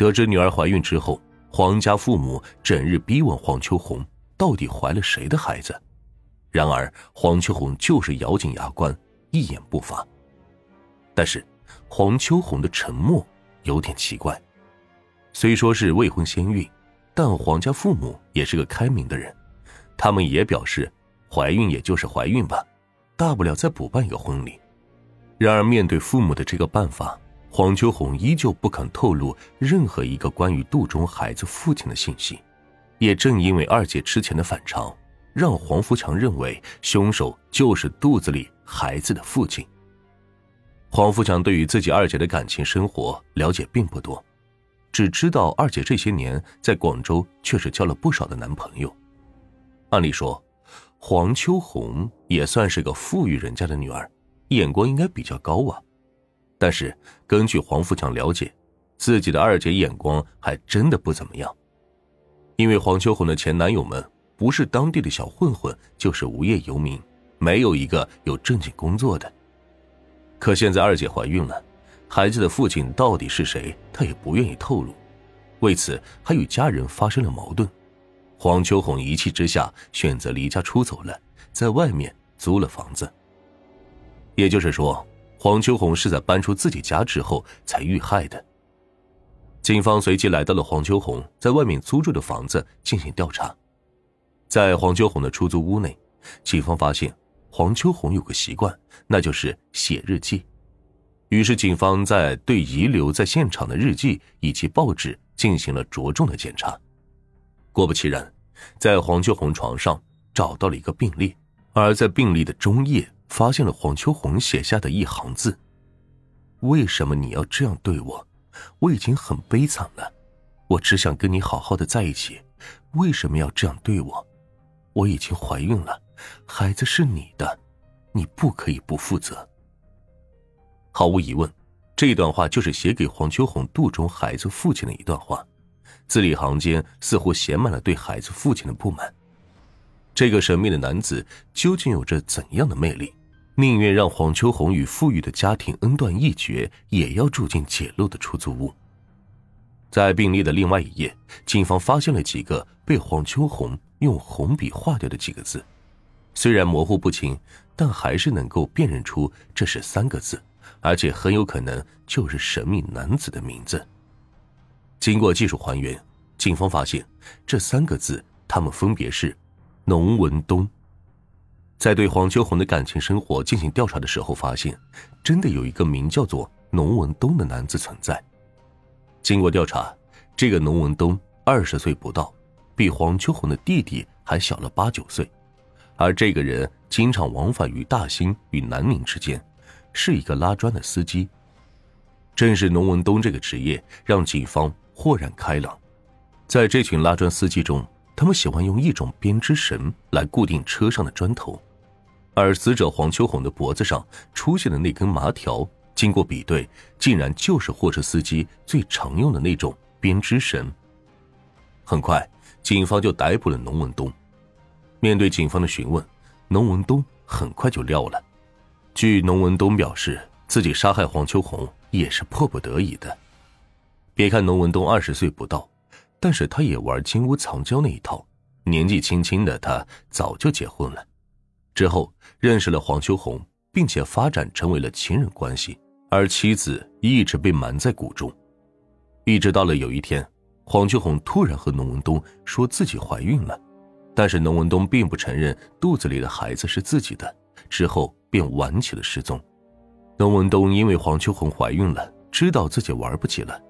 得知女儿怀孕之后，黄家父母整日逼问黄秋红到底怀了谁的孩子。然而黄秋红就是咬紧牙关，一言不发。但是黄秋红的沉默有点奇怪。虽说是未婚先孕，但黄家父母也是个开明的人，他们也表示，怀孕也就是怀孕吧，大不了再补办一个婚礼。然而面对父母的这个办法，黄秋红依旧不肯透露任何一个关于肚中孩子父亲的信息。也正因为二姐之前的反常，让黄福强认为凶手就是肚子里孩子的父亲。黄福强对于自己二姐的感情生活了解并不多。只知道二姐这些年在广州确实交了不少的男朋友。按理说，黄秋红也算是个富裕人家的女儿，眼光应该比较高啊。但是根据黄富强了解，自己的二姐眼光还真的不怎么样。因为黄秋红的前男友们不是当地的小混混，就是无业游民，没有一个有正经工作的。可现在二姐怀孕了。孩子的父亲到底是谁？他也不愿意透露，为此还与家人发生了矛盾。黄秋红一气之下选择离家出走了，在外面租了房子。也就是说，黄秋红是在搬出自己家之后才遇害的。警方随即来到了黄秋红在外面租住的房子进行调查，在黄秋红的出租屋内，警方发现黄秋红有个习惯，那就是写日记。于是，警方在对遗留在现场的日记以及报纸进行了着重的检查。果不其然，在黄秋红床上找到了一个病历，而在病历的中页发现了黄秋红写下的一行字：“为什么你要这样对我？我已经很悲惨了，我只想跟你好好的在一起，为什么要这样对我？我已经怀孕了，孩子是你的，你不可以不负责。”毫无疑问，这段话就是写给黄秋红肚中孩子父亲的一段话，字里行间似乎写满了对孩子父亲的不满。这个神秘的男子究竟有着怎样的魅力，宁愿让黄秋红与富裕的家庭恩断义绝，也要住进简陋的出租屋？在病历的另外一页，警方发现了几个被黄秋红用红笔画掉的几个字，虽然模糊不清，但还是能够辨认出这是三个字。而且很有可能就是神秘男子的名字。经过技术还原，警方发现这三个字，他们分别是“农文东”。在对黄秋红的感情生活进行调查的时候，发现真的有一个名叫做“农文东”的男子存在。经过调查，这个农文东二十岁不到，比黄秋红的弟弟还小了八九岁，而这个人经常往返于大兴与南宁之间。是一个拉砖的司机，正是农文东这个职业让警方豁然开朗。在这群拉砖司机中，他们喜欢用一种编织绳来固定车上的砖头，而死者黄秋红的脖子上出现的那根麻条，经过比对，竟然就是货车司机最常用的那种编织绳。很快，警方就逮捕了农文东。面对警方的询问，农文东很快就撂了。据农文东表示，自己杀害黄秋红也是迫不得已的。别看农文东二十岁不到，但是他也玩金屋藏娇那一套。年纪轻轻的他早就结婚了，之后认识了黄秋红，并且发展成为了情人关系，而妻子一直被瞒在鼓中。一直到了有一天，黄秋红突然和农文东说自己怀孕了，但是农文东并不承认肚子里的孩子是自己的。之后便玩起了失踪。农文东因为黄秋红怀孕了，知道自己玩不起了，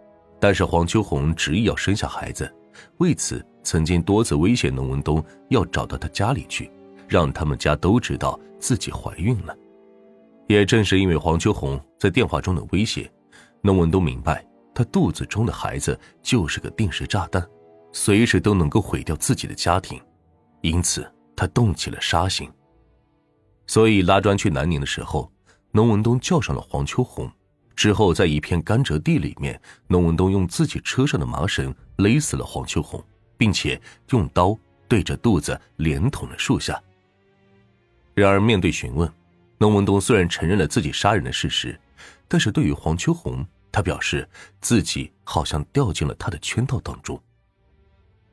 但是黄秋红执意要生下孩子，为此曾经多次威胁农文东要找到他家里去，让他们家都知道自己怀孕了。也正是因为黄秋红在电话中的威胁，农文东明白他肚子中的孩子就是个定时炸弹，随时都能够毁掉自己的家庭，因此他动起了杀心。所以拉砖去南宁的时候，农文东叫上了黄秋红。之后，在一片甘蔗地里面，农文东用自己车上的麻绳勒死了黄秋红，并且用刀对着肚子连捅了数下。然而，面对询问，龙文东虽然承认了自己杀人的事实，但是对于黄秋红他表示自己好像掉进了他的圈套当中。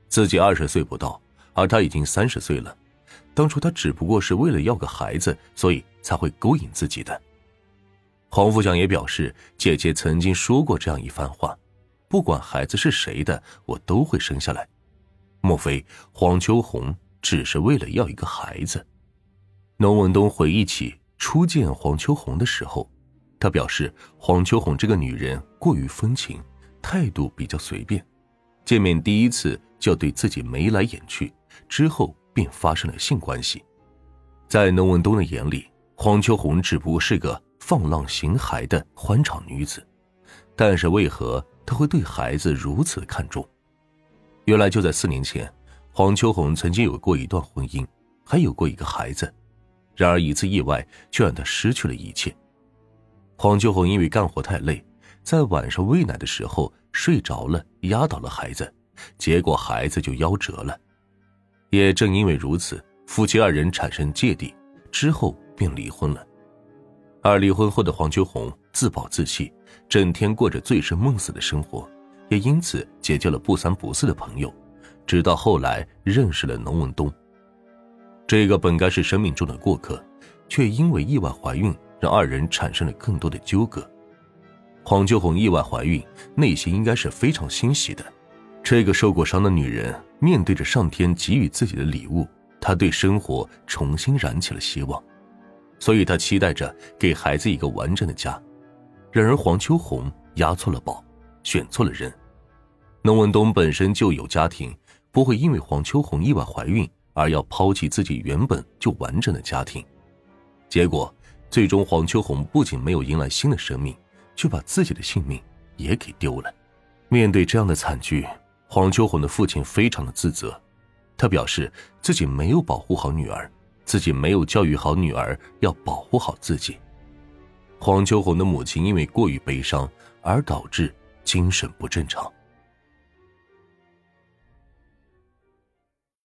自己二十岁不到，而他已经三十岁了。当初他只不过是为了要个孩子，所以才会勾引自己的。黄富祥也表示，姐姐曾经说过这样一番话：“不管孩子是谁的，我都会生下来。”莫非黄秋红只是为了要一个孩子？农文东回忆起初见黄秋红的时候，他表示黄秋红这个女人过于风情，态度比较随便。见面第一次就对自己眉来眼去，之后便发生了性关系。在农文东的眼里，黄秋红只不过是个放浪形骸的欢场女子，但是为何他会对孩子如此看重？原来就在四年前，黄秋红曾经有过一段婚姻，还有过一个孩子，然而一次意外却让她失去了一切。黄秋红因为干活太累，在晚上喂奶的时候。睡着了，压倒了孩子，结果孩子就夭折了。也正因为如此，夫妻二人产生芥蒂，之后便离婚了。而离婚后的黄秋红自暴自弃，整天过着醉生梦死的生活，也因此结交了不三不四的朋友，直到后来认识了农文东。这个本该是生命中的过客，却因为意外怀孕，让二人产生了更多的纠葛。黄秋红意外怀孕，内心应该是非常欣喜的。这个受过伤的女人面对着上天给予自己的礼物，她对生活重新燃起了希望，所以她期待着给孩子一个完整的家。然而黄秋红押错了宝，选错了人。农文东本身就有家庭，不会因为黄秋红意外怀孕而要抛弃自己原本就完整的家庭。结果，最终黄秋红不仅没有迎来新的生命。却把自己的性命也给丢了。面对这样的惨剧，黄秋红的父亲非常的自责，他表示自己没有保护好女儿，自己没有教育好女儿要保护好自己。黄秋红的母亲因为过于悲伤而导致精神不正常。